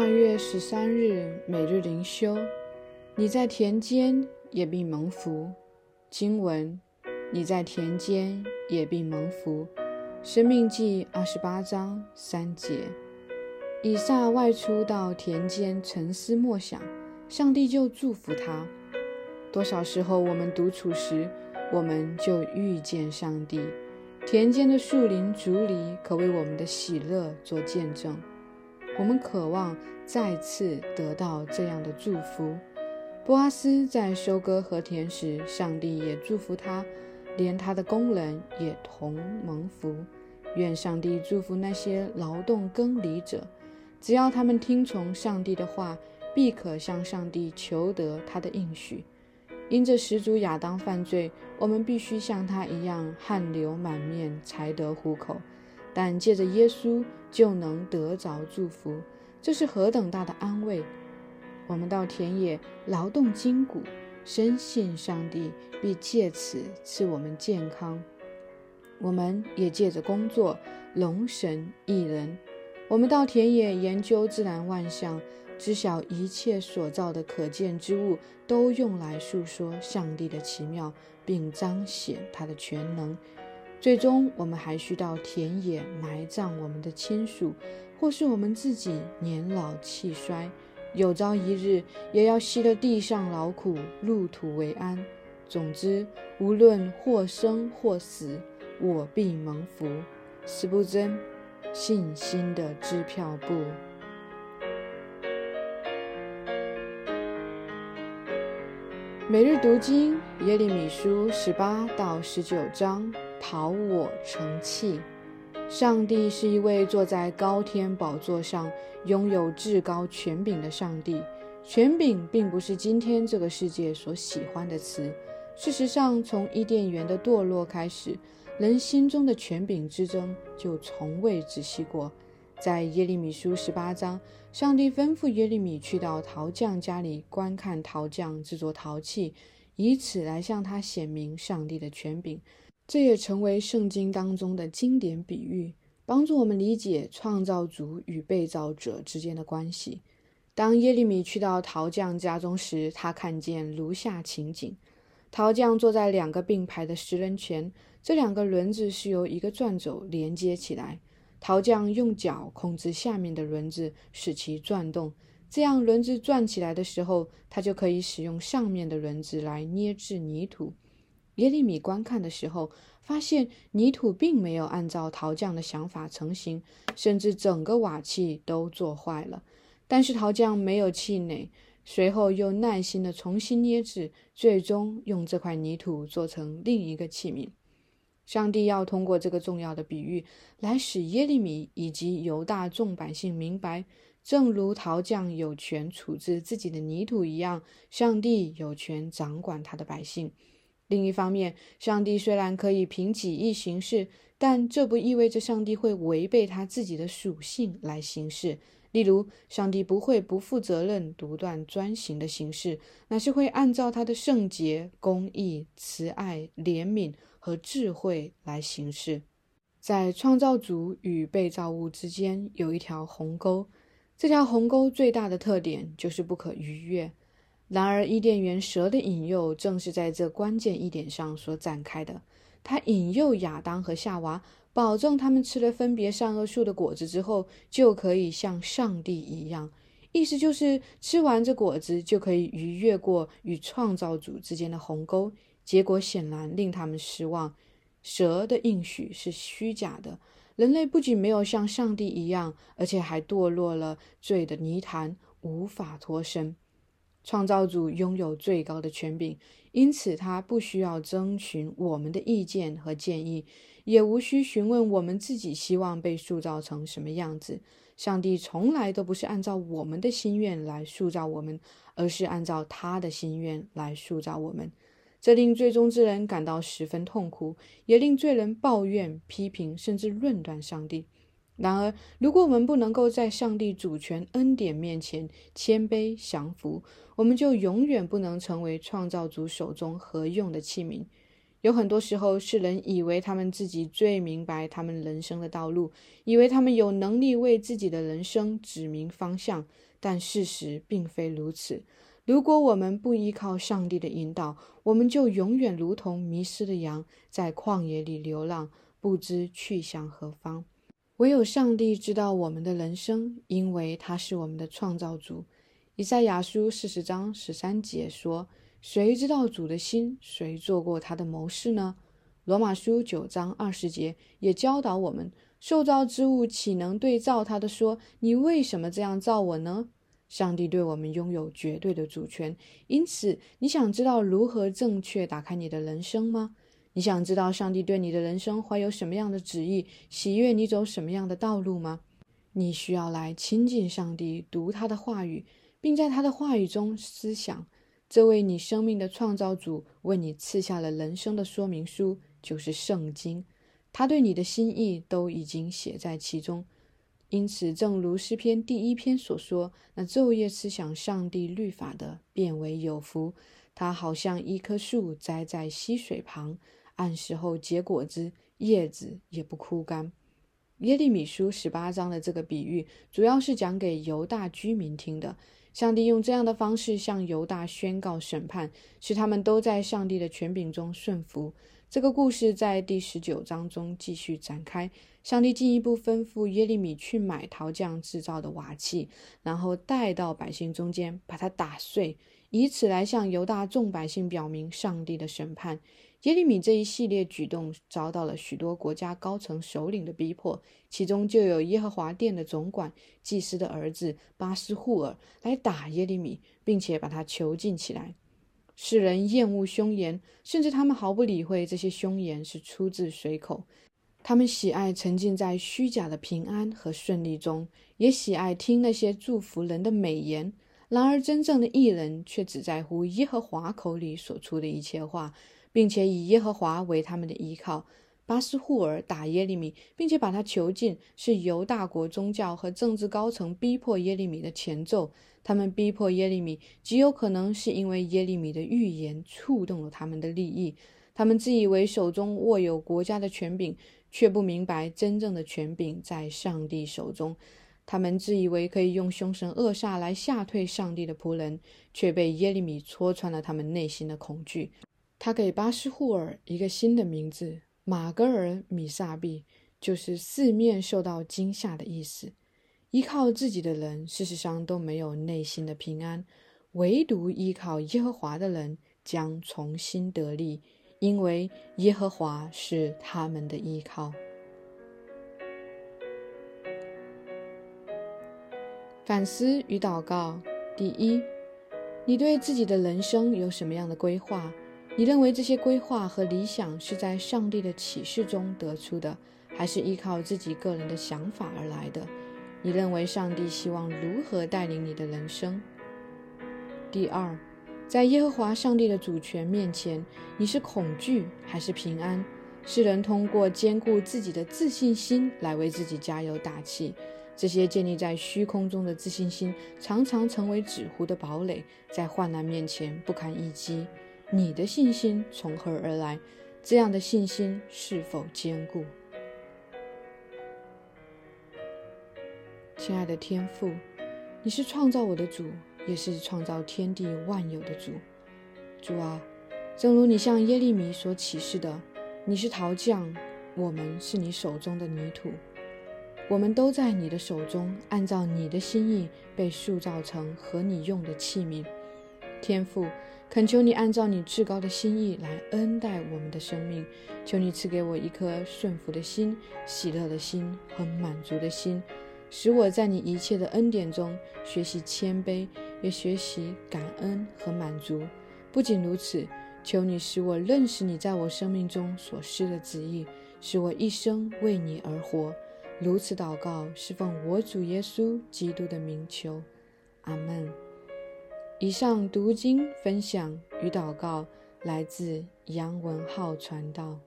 二月十三日，每日灵修。你在田间也必蒙福。经文：你在田间也必蒙福。生命记二十八章三节。以撒外出到田间沉思默想，上帝就祝福他。多少时候，我们独处时，我们就遇见上帝。田间的树林、竹篱，可为我们的喜乐做见证。我们渴望再次得到这样的祝福。波阿斯在收割和田时，上帝也祝福他，连他的工人也同蒙福。愿上帝祝福那些劳动耕犁者，只要他们听从上帝的话，必可向上帝求得他的应许。因着始祖亚当犯罪，我们必须像他一样汗流满面才得糊口。但借着耶稣就能得着祝福，这是何等大的安慰！我们到田野劳动筋骨，深信上帝必借此赐我们健康。我们也借着工作龙神一人。我们到田野研究自然万象，知晓一切所造的可见之物都用来诉说上帝的奇妙，并彰显他的全能。最终，我们还需到田野埋葬我们的亲属，或是我们自己年老气衰，有朝一日也要吸了地上劳苦，入土为安。总之，无论或生或死，我必蒙福。斯不真，信心的支票簿。每日读经：耶利米书十八到十九章。讨我成器。上帝是一位坐在高天宝座上、拥有至高权柄的上帝。权柄并不是今天这个世界所喜欢的词。事实上，从伊甸园的堕落开始，人心中的权柄之争就从未止息过。在耶利米书十八章，上帝吩咐耶利米去到陶匠家里观看陶匠制作陶器，以此来向他显明上帝的权柄。这也成为圣经当中的经典比喻，帮助我们理解创造主与被造者之间的关系。当耶利米去到陶匠家中时，他看见如下情景：陶匠坐在两个并排的石人前，这两个轮子是由一个转轴连接起来。陶匠用脚控制下面的轮子，使其转动，这样轮子转起来的时候，他就可以使用上面的轮子来捏制泥土。耶利米观看的时候，发现泥土并没有按照陶匠的想法成型，甚至整个瓦器都做坏了。但是陶匠没有气馁，随后又耐心地重新捏制，最终用这块泥土做成另一个器皿。上帝要通过这个重要的比喻，来使耶利米以及犹大众百姓明白，正如陶匠有权处置自己的泥土一样，上帝有权掌管他的百姓。另一方面，上帝虽然可以凭己意行事，但这不意味着上帝会违背他自己的属性来行事。例如，上帝不会不负责任、独断专行的行事，乃是会按照他的圣洁、公义、慈爱、怜悯和智慧来行事。在创造主与被造物之间有一条鸿沟，这条鸿沟最大的特点就是不可逾越。然而，伊甸园蛇的引诱正是在这关键一点上所展开的。他引诱亚当和夏娃，保证他们吃了分别善恶树的果子之后，就可以像上帝一样。意思就是吃完这果子就可以逾越过与创造主之间的鸿沟。结果显然令他们失望。蛇的应许是虚假的。人类不仅没有像上帝一样，而且还堕落了罪的泥潭，无法脱身。创造主拥有最高的权柄，因此他不需要征询我们的意见和建议，也无需询问我们自己希望被塑造成什么样子。上帝从来都不是按照我们的心愿来塑造我们，而是按照他的心愿来塑造我们。这令最终之人感到十分痛苦，也令罪人抱怨、批评，甚至论断上帝。然而，如果我们不能够在上帝主权恩典面前谦卑降服，我们就永远不能成为创造主手中合用的器皿。有很多时候，世人以为他们自己最明白他们人生的道路，以为他们有能力为自己的人生指明方向，但事实并非如此。如果我们不依靠上帝的引导，我们就永远如同迷失的羊，在旷野里流浪，不知去向何方。唯有上帝知道我们的人生，因为他是我们的创造主。以赛亚书四十章十三节说。谁知道主的心？谁做过他的谋士呢？罗马书九章二十节也教导我们：受造之物岂能对造他的说：“你为什么这样造我呢？”上帝对我们拥有绝对的主权，因此，你想知道如何正确打开你的人生吗？你想知道上帝对你的人生怀有什么样的旨意，喜悦你走什么样的道路吗？你需要来亲近上帝，读他的话语，并在他的话语中思想。这位你生命的创造主为你赐下了人生的说明书，就是圣经。他对你的心意都已经写在其中。因此，正如诗篇第一篇所说：“那昼夜思想上帝律法的，变为有福。他好像一棵树栽在溪水旁，按时候结果子，叶子也不枯干。”耶利米书十八章的这个比喻，主要是讲给犹大居民听的。上帝用这样的方式向犹大宣告审判，使他们都在上帝的权柄中顺服。这个故事在第十九章中继续展开。上帝进一步吩咐耶利米去买陶匠制造的瓦器，然后带到百姓中间，把它打碎，以此来向犹大众百姓表明上帝的审判。耶利米这一系列举动遭到了许多国家高层首领的逼迫，其中就有耶和华殿的总管祭司的儿子巴斯户尔来打耶利米，并且把他囚禁起来。世人厌恶凶言，甚至他们毫不理会这些凶言是出自谁口。他们喜爱沉浸在虚假的平安和顺利中，也喜爱听那些祝福人的美言。然而，真正的艺人却只在乎耶和华口里所出的一切话。并且以耶和华为他们的依靠。巴斯户尔打耶利米，并且把他囚禁，是犹大国宗教和政治高层逼迫耶利米的前奏。他们逼迫耶利米，极有可能是因为耶利米的预言触动了他们的利益。他们自以为手中握有国家的权柄，却不明白真正的权柄在上帝手中。他们自以为可以用凶神恶煞来吓退上帝的仆人，却被耶利米戳穿了他们内心的恐惧。他给巴斯户尔一个新的名字——马格尔米萨比，就是四面受到惊吓的意思。依靠自己的人，事实上都没有内心的平安；唯独依靠耶和华的人将重新得力，因为耶和华是他们的依靠。反思与祷告：第一，你对自己的人生有什么样的规划？你认为这些规划和理想是在上帝的启示中得出的，还是依靠自己个人的想法而来的？你认为上帝希望如何带领你的人生？第二，在耶和华上帝的主权面前，你是恐惧还是平安？世人通过兼顾自己的自信心来为自己加油打气，这些建立在虚空中的自信心常常成为纸糊的堡垒，在患难面前不堪一击。你的信心从何而来？这样的信心是否坚固？亲爱的天父，你是创造我的主，也是创造天地万有的主。主啊，正如你向耶利米所启示的，你是陶匠，我们是你手中的泥土，我们都在你的手中，按照你的心意被塑造成合你用的器皿。天父。恳求你按照你至高的心意来恩待我们的生命，求你赐给我一颗顺服的心、喜乐的心和满足的心，使我在你一切的恩典中学习谦卑，也学习感恩和满足。不仅如此，求你使我认识你在我生命中所施的旨意，使我一生为你而活。如此祷告，是奉我主耶稣基督的名求，阿门。以上读经分享与祷告来自杨文浩传道。